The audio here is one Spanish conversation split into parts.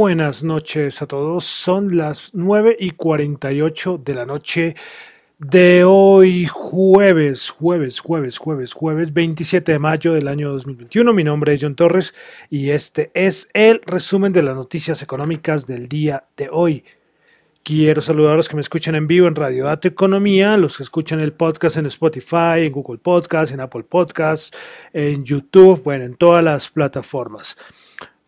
Buenas noches a todos. Son las 9 y 48 de la noche de hoy, jueves, jueves, jueves, jueves, jueves 27 de mayo del año 2021. Mi nombre es John Torres y este es el resumen de las noticias económicas del día de hoy. Quiero saludar a los que me escuchan en vivo en Radio Dato Economía, los que escuchan el podcast en Spotify, en Google Podcast, en Apple Podcast, en YouTube, bueno, en todas las plataformas.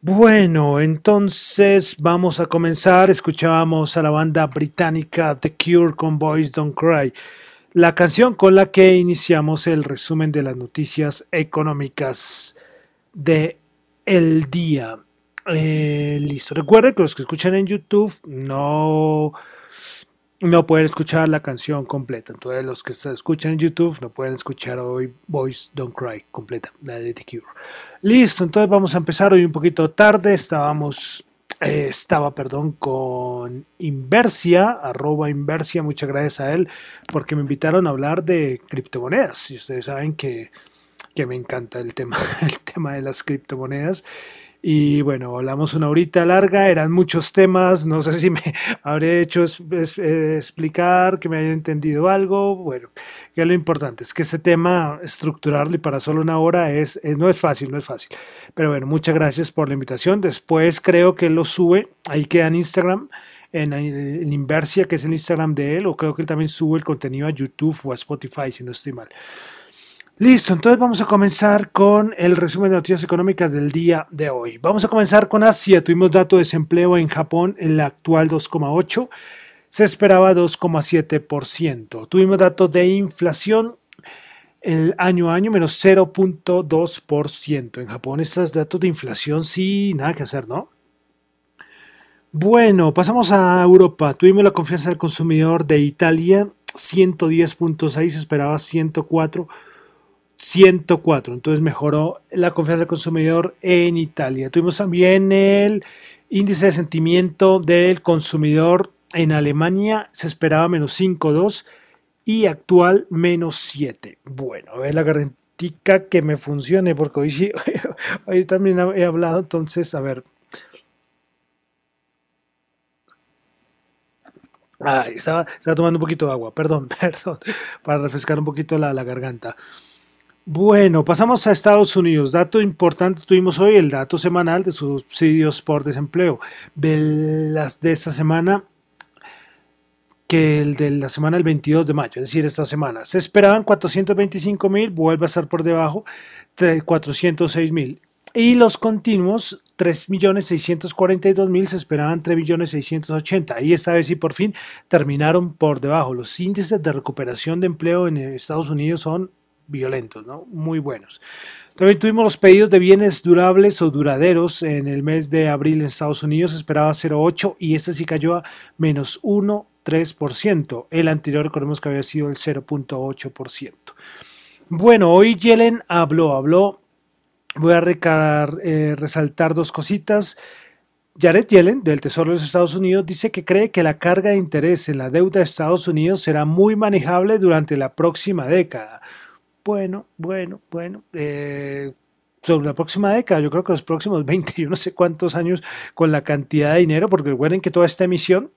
Bueno, entonces vamos a comenzar. Escuchábamos a la banda británica The Cure con Boys Don't Cry, la canción con la que iniciamos el resumen de las noticias económicas de el día. Eh, listo. Recuerden que los que escuchan en YouTube no, no pueden escuchar la canción completa. Entonces los que se escuchan en YouTube no pueden escuchar hoy Boys Don't Cry completa, la de The Cure. Listo, entonces vamos a empezar hoy un poquito tarde. Estábamos, eh, estaba, perdón, con Inversia, arroba Inversia. Muchas gracias a él porque me invitaron a hablar de criptomonedas. Y ustedes saben que, que me encanta el tema, el tema de las criptomonedas. Y bueno, hablamos una horita larga, eran muchos temas, no sé si me habré hecho es, es, explicar, que me hayan entendido algo. Bueno, que lo importante es que ese tema, estructurarlo y para solo una hora, es, es, no es fácil, no es fácil. Pero bueno, muchas gracias por la invitación. Después creo que él lo sube, ahí queda en Instagram, en, en Inversia, que es el Instagram de él, o creo que él también sube el contenido a YouTube o a Spotify, si no estoy mal. Listo, entonces vamos a comenzar con el resumen de noticias económicas del día de hoy. Vamos a comenzar con Asia. Tuvimos dato de desempleo en Japón, el actual 2,8. Se esperaba 2,7%. Tuvimos datos de inflación el año a año menos 0.2%. En Japón estos datos de inflación sí, nada que hacer, ¿no? Bueno, pasamos a Europa. Tuvimos la confianza del consumidor de Italia, 110.6, esperaba 104. 104, entonces mejoró la confianza del consumidor en Italia. Tuvimos también el índice de sentimiento del consumidor en Alemania, se esperaba menos 5,2 y actual menos 7. Bueno, a ver la garantica que me funcione, porque hoy sí, hoy también he hablado, entonces, a ver. Ay, estaba, estaba tomando un poquito de agua, perdón, perdón, para refrescar un poquito la garganta. Bueno, pasamos a Estados Unidos. Dato importante, tuvimos hoy el dato semanal de subsidios por desempleo. De de esta semana, que el de la semana del 22 de mayo, es decir, esta semana. Se esperaban 425 mil, vuelve a estar por debajo de 406 mil. Y los continuos, 3.642.000, se esperaban 3.680. Y esta vez sí por fin terminaron por debajo. Los índices de recuperación de empleo en Estados Unidos son violentos, ¿no? Muy buenos. También tuvimos los pedidos de bienes durables o duraderos en el mes de abril en Estados Unidos, esperaba 0,8 y este sí cayó a menos 1,3%. El anterior recordemos que había sido el 0,8%. Bueno, hoy Yellen habló, habló, voy a eh, resaltar dos cositas. Jared Yellen, del Tesoro de los Estados Unidos, dice que cree que la carga de interés en la deuda de Estados Unidos será muy manejable durante la próxima década bueno, bueno, bueno. Eh, sobre la próxima década, yo creo que los próximos 20, yo no sé cuántos años, con la cantidad de dinero, porque recuerden que toda esta emisión,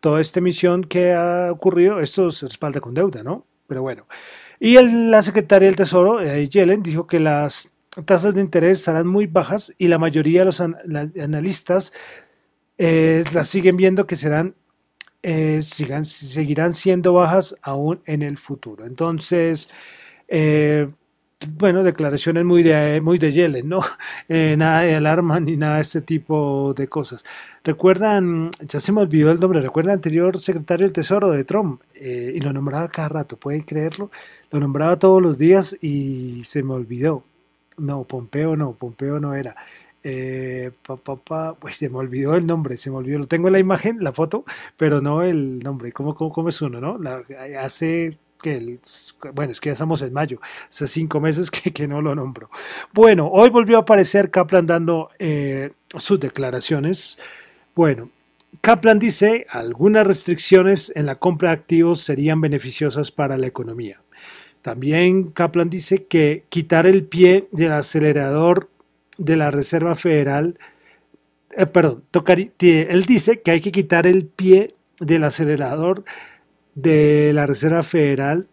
toda esta emisión que ha ocurrido, esto se respalda con deuda, ¿no? Pero bueno. Y la secretaria del Tesoro, eh, Yellen, dijo que las tasas de interés serán muy bajas y la mayoría de los analistas eh, las siguen viendo que serán sigan, seguirán siendo bajas aún en el futuro. Entonces, eh, bueno, declaraciones muy de, muy de ¿no? Eh, nada de alarma ni nada de este tipo de cosas. Recuerdan, ya se me olvidó el nombre, recuerda el anterior secretario del Tesoro de Trump, eh, y lo nombraba cada rato, pueden creerlo, lo nombraba todos los días y se me olvidó. No, Pompeo no, Pompeo no era. Eh, pues se me olvidó el nombre, se me olvidó, lo tengo en la imagen, la foto, pero no el nombre, ¿cómo, cómo, cómo es uno, no? Hace que bueno, es que ya estamos en mayo, hace cinco meses que, no lo nombro. Bueno, hoy volvió a aparecer Kaplan dando eh, sus declaraciones. Bueno, Kaplan dice algunas restricciones en la compra de activos serían beneficiosas para la economía. También Kaplan dice que quitar el pie del acelerador de la Reserva Federal, eh, perdón, él dice que hay que quitar el pie del acelerador de la Reserva Federal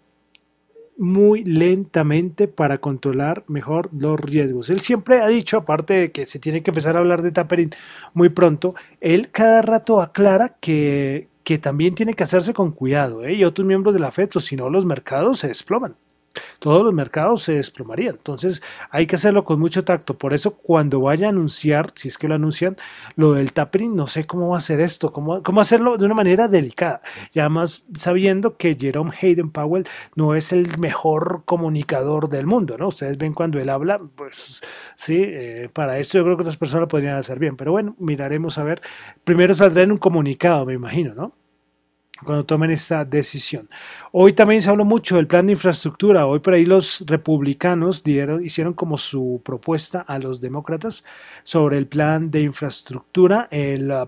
muy lentamente para controlar mejor los riesgos. Él siempre ha dicho, aparte de que se tiene que empezar a hablar de tapering muy pronto, él cada rato aclara que, que también tiene que hacerse con cuidado, ¿eh? y otros miembros de la FED, si no los mercados se desploman todos los mercados se desplomarían. Entonces hay que hacerlo con mucho tacto. Por eso cuando vaya a anunciar, si es que lo anuncian, lo del tapering, no sé cómo va a hacer esto, cómo, cómo hacerlo de una manera delicada. Y además sabiendo que Jerome Hayden Powell no es el mejor comunicador del mundo, ¿no? Ustedes ven cuando él habla, pues sí, eh, para esto yo creo que otras personas podrían hacer bien. Pero bueno, miraremos a ver. Primero saldrá en un comunicado, me imagino, ¿no? Cuando tomen esta decisión. Hoy también se habló mucho del plan de infraestructura. Hoy por ahí los republicanos dieron, hicieron como su propuesta a los demócratas sobre el plan de infraestructura.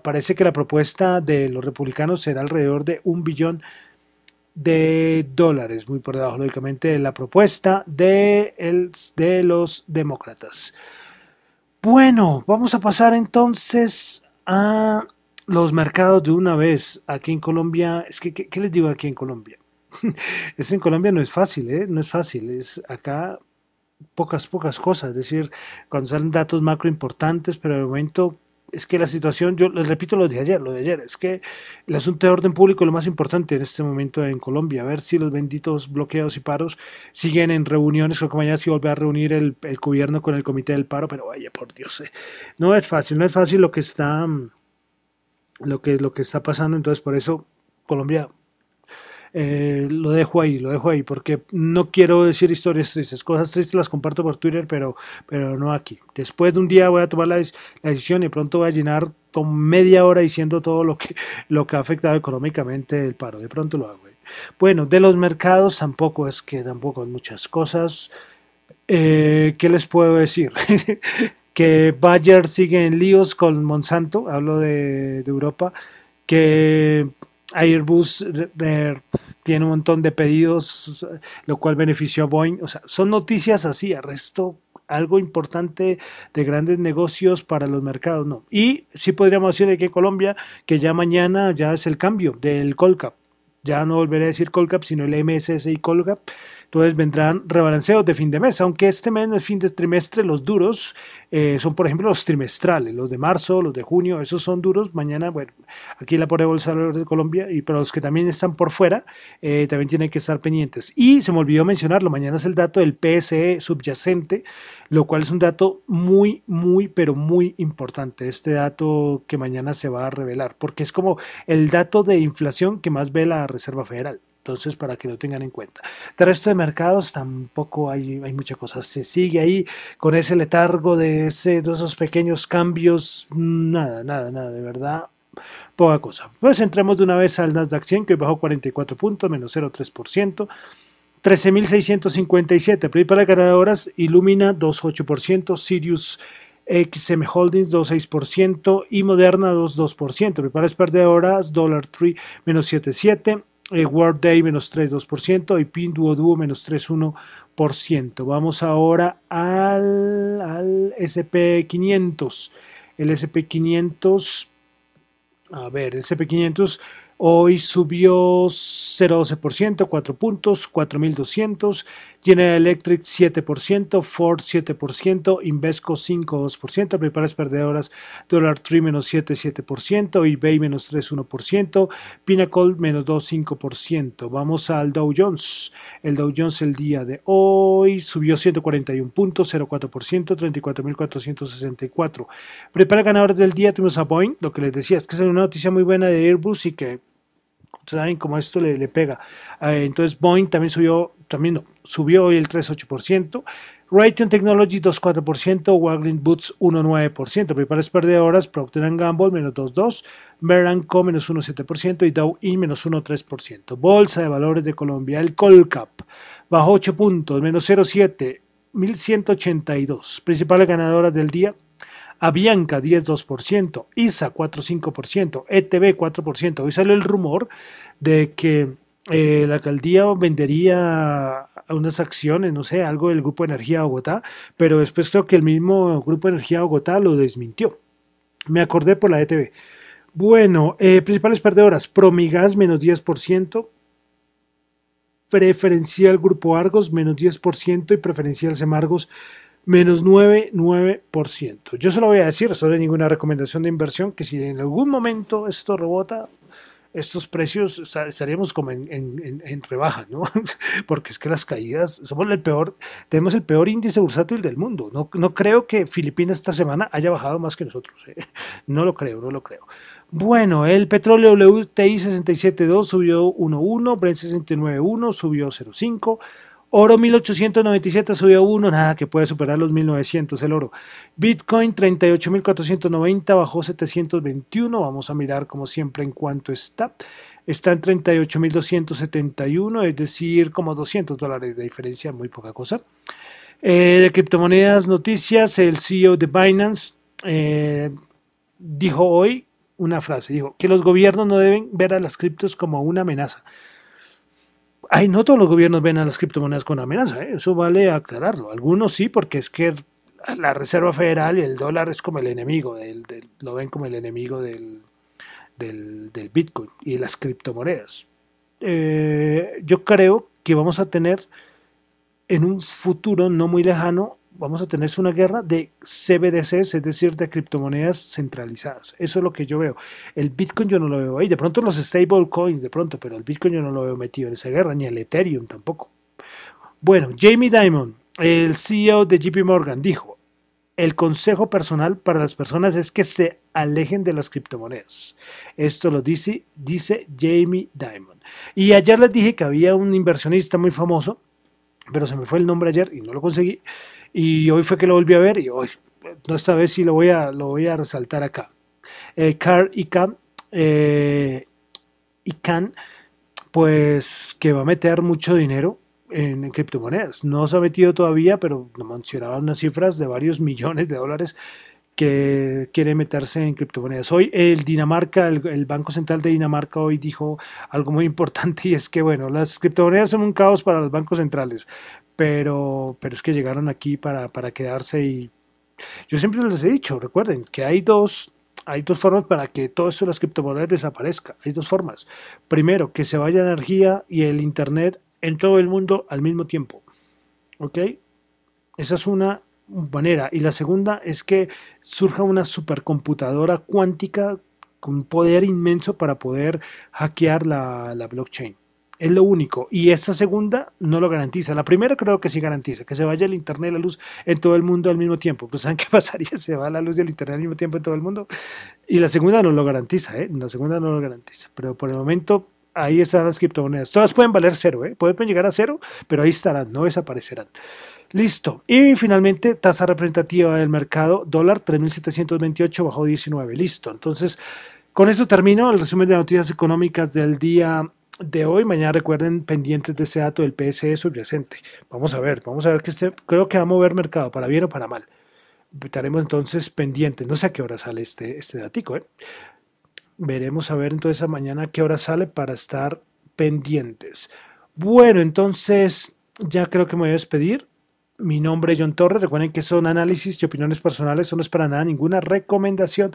parece que la propuesta de los republicanos será alrededor de un billón de dólares, muy por debajo, lógicamente, de la propuesta de, el, de los demócratas. Bueno, vamos a pasar entonces a los mercados de una vez aquí en Colombia, es que, ¿qué, les digo aquí en Colombia? es en Colombia no es fácil, ¿eh? no es fácil, es acá pocas, pocas cosas, es decir, cuando salen datos macro importantes, pero de momento es que la situación, yo les repito lo de ayer, lo de ayer, es que el asunto de orden público es lo más importante en este momento en Colombia, a ver si los benditos bloqueos y paros siguen en reuniones, creo que mañana se vuelve a reunir el, el, gobierno con el comité del paro, pero vaya, por Dios, eh, no es fácil, no es fácil lo que está lo que, lo que está pasando. Entonces, por eso Colombia eh, lo dejo ahí, lo dejo ahí, porque no quiero decir historias tristes. Cosas tristes las comparto por Twitter, pero, pero no aquí. Después de un día voy a tomar la, decisión y pronto voy a llenar con media hora diciendo todo lo que, lo que ha afectado económicamente el paro. De pronto lo hago. Bueno, de los mercados tampoco es que tampoco hay muchas cosas. Eh, ¿Qué les puedo decir? que Bayer sigue en líos con Monsanto, hablo de, Europa, que Airbus tiene un montón de pedidos, lo cual benefició a Boeing. O sea, son noticias así, arresto algo importante de grandes negocios para los mercados, no. Y sí podríamos decir aquí en Colombia que ya mañana ya es el cambio del Colcap. Ya no volveré a decir Colcap, sino el MSSI Colcap Entonces vendrán rebalanceos de fin de mes, aunque este mes es fin de trimestre, los duros eh, son por ejemplo los trimestrales, los de marzo, los de junio, esos son duros. Mañana, bueno, aquí la pone Bolsa de Colombia, y pero los que también están por fuera eh, también tienen que estar pendientes. Y se me olvidó mencionarlo, mañana es el dato del PSE subyacente, lo cual es un dato muy, muy, pero muy importante. Este dato que mañana se va a revelar, porque es como el dato de inflación que más ve la Reserva Federal. Entonces, para que lo tengan en cuenta. De resto de mercados tampoco hay, hay mucha cosa. Se sigue ahí con ese letargo de, esos pequeños cambios. Nada, nada, nada, de verdad. Poca cosa. Pues entremos de una vez al Nasdaq 100 que bajó 44 puntos, menos 0,3%. 13.657. Principales ganadoras, Illumina 2,8%, Sirius XM Holdings 2,6% y Moderna 2,2%. Principales perdedoras, Dollar Tree menos 7,7%. Eh, Day menos 3,2% y Pinduoduo menos 3,1%. Vamos ahora al, al SP500. El SP500, a ver, el SP500 Hoy subió 0,12%, 4 puntos, 4.200. General Electric 7%, Ford 7%, Invesco 5,2%, Preparas perdedoras Dollar Tree menos 7,7%, eBay menos 3,1%, Pinnacle menos 2,5%. Vamos al Dow Jones. El Dow Jones el día de hoy subió 141 puntos, 0,4%, 34.464. Prepara ganadores del día, tuvimos a Boeing, lo que les decía, es que es una noticia muy buena de Airbus y que saben cómo esto le, le pega. Eh, entonces Boeing también subió, también subió hoy el 3,8%. Raytheon Technology 2,4%, Wagling Boots 1,9%, Prepares Perdedoras, Procter Gamble menos 2,2%, Meranco menos 1,7% y Dow E menos 1,3%. Bolsa de Valores de Colombia, el Colcap bajó 8 puntos, menos 0,7%, 1182. Principales ganadoras del día, Avianca 10,2%, ISA 4,5%, ETB 4%. Hoy salió el rumor de que eh, la alcaldía vendería unas acciones, no sé, algo del Grupo Energía Bogotá, pero después creo que el mismo Grupo Energía Bogotá lo desmintió. Me acordé por la ETB. Bueno, eh, principales perdedoras, Promigas menos 10%, preferencial Grupo Argos menos 10% y preferencial Semargos menos 9,9%. Yo se lo voy a decir, no es ninguna recomendación de inversión, que si en algún momento esto rebota, estos precios estaríamos como en, en, rebaja, ¿no? Porque es que las caídas, somos el peor, tenemos el peor índice bursátil del mundo. No, no creo que Filipinas esta semana haya bajado más que nosotros. ¿eh? No lo creo, no lo creo. Bueno, el petróleo WTI 67.2 subió 1.1, Brent 69.1 subió 0.5. Oro 1897 subió 1, nada que puede superar los 1900 el oro. Bitcoin 38.490 bajó 721, vamos a mirar como siempre en cuánto está. Está en 38.271, es decir, como 200 dólares de diferencia, muy poca cosa. Eh, de criptomonedas, noticias, el CEO de Binance eh, dijo hoy una frase, dijo que los gobiernos no deben ver a las criptos como una amenaza Ay, no todos los gobiernos ven a las criptomonedas con amenaza, ¿eh? eso vale aclararlo. Algunos sí, porque es que la Reserva Federal y el dólar es como el enemigo, del, lo ven como el enemigo del, del, Bitcoin y las criptomonedas. Eh, yo creo que vamos a tener en un futuro no muy lejano vamos a tener una guerra de CBDCs, es decir, de criptomonedas centralizadas. Eso es lo que yo veo. El Bitcoin yo no lo veo ahí. De pronto los stablecoins, de pronto, pero el Bitcoin yo no lo veo metido en esa guerra, ni el Ethereum tampoco. Bueno, Jamie Dimon, el CEO de JP Morgan, dijo, el consejo personal para las personas es que se alejen de las criptomonedas. Esto lo dice, dice Jamie Dimon. Y ayer les dije que había un inversionista muy famoso, pero se me fue el nombre ayer y no lo conseguí y hoy fue que lo volví a ver y hoy, no esta vez sí lo voy a, lo voy a resaltar acá. Eh, Car Ican, eh, Ican, pues que va a meter mucho dinero en, criptomonedas. No se ha metido todavía, pero mencionaba unas cifras de varios millones de dólares que quiere meterse en criptomonedas. Hoy el Dinamarca, el, Banco Central de Dinamarca hoy dijo algo muy importante y es que, bueno, las criptomonedas son un caos para los bancos centrales, pero, pero es que llegaron aquí para, para quedarse y yo siempre les he dicho, recuerden que hay dos, hay dos formas para que todo esto de las criptomonedas desaparezca. Hay dos formas. Primero, que se vaya la energía y el Internet en todo el mundo al mismo tiempo. ¿Ok? Esa es una manera. Y la segunda es que surja una supercomputadora cuántica con poder inmenso para poder hackear la, la blockchain. Es lo único. Y esta segunda no lo garantiza. La primera creo que sí garantiza, que se vaya el internet y la luz en todo el mundo al mismo tiempo. Pues ¿saben qué pasaría? Se va la luz y el internet al mismo tiempo en todo el mundo. Y la segunda no lo garantiza, ¿eh? La segunda no lo garantiza. Pero por el momento ahí están las criptomonedas. Todas pueden valer cero, ¿eh? Pueden llegar a cero, pero ahí estarán, no desaparecerán. Listo. Y finalmente, tasa representativa del mercado, dólar 3.728 bajó 19. Listo. Entonces, con eso termino el resumen de noticias económicas del día de hoy. Mañana recuerden pendientes de ese dato del PSE subyacente. Vamos a ver, vamos a ver que este, creo que va a mover mercado para bien o para mal. Estaremos entonces pendientes. No sé a qué hora sale este, este datico. ¿eh? Veremos a ver entonces a mañana qué hora sale para estar pendientes. Bueno, entonces ya creo que me voy a despedir. Mi nombre es John Torres. Recuerden que son análisis y opiniones personales. Eso no es para nada ninguna recomendación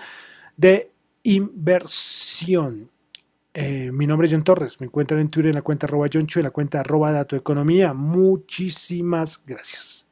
de inversión. Eh, mi nombre es John Torres. Me encuentran en Twitter en la cuenta arroba John en la cuenta arroba Dato Economía. Muchísimas gracias.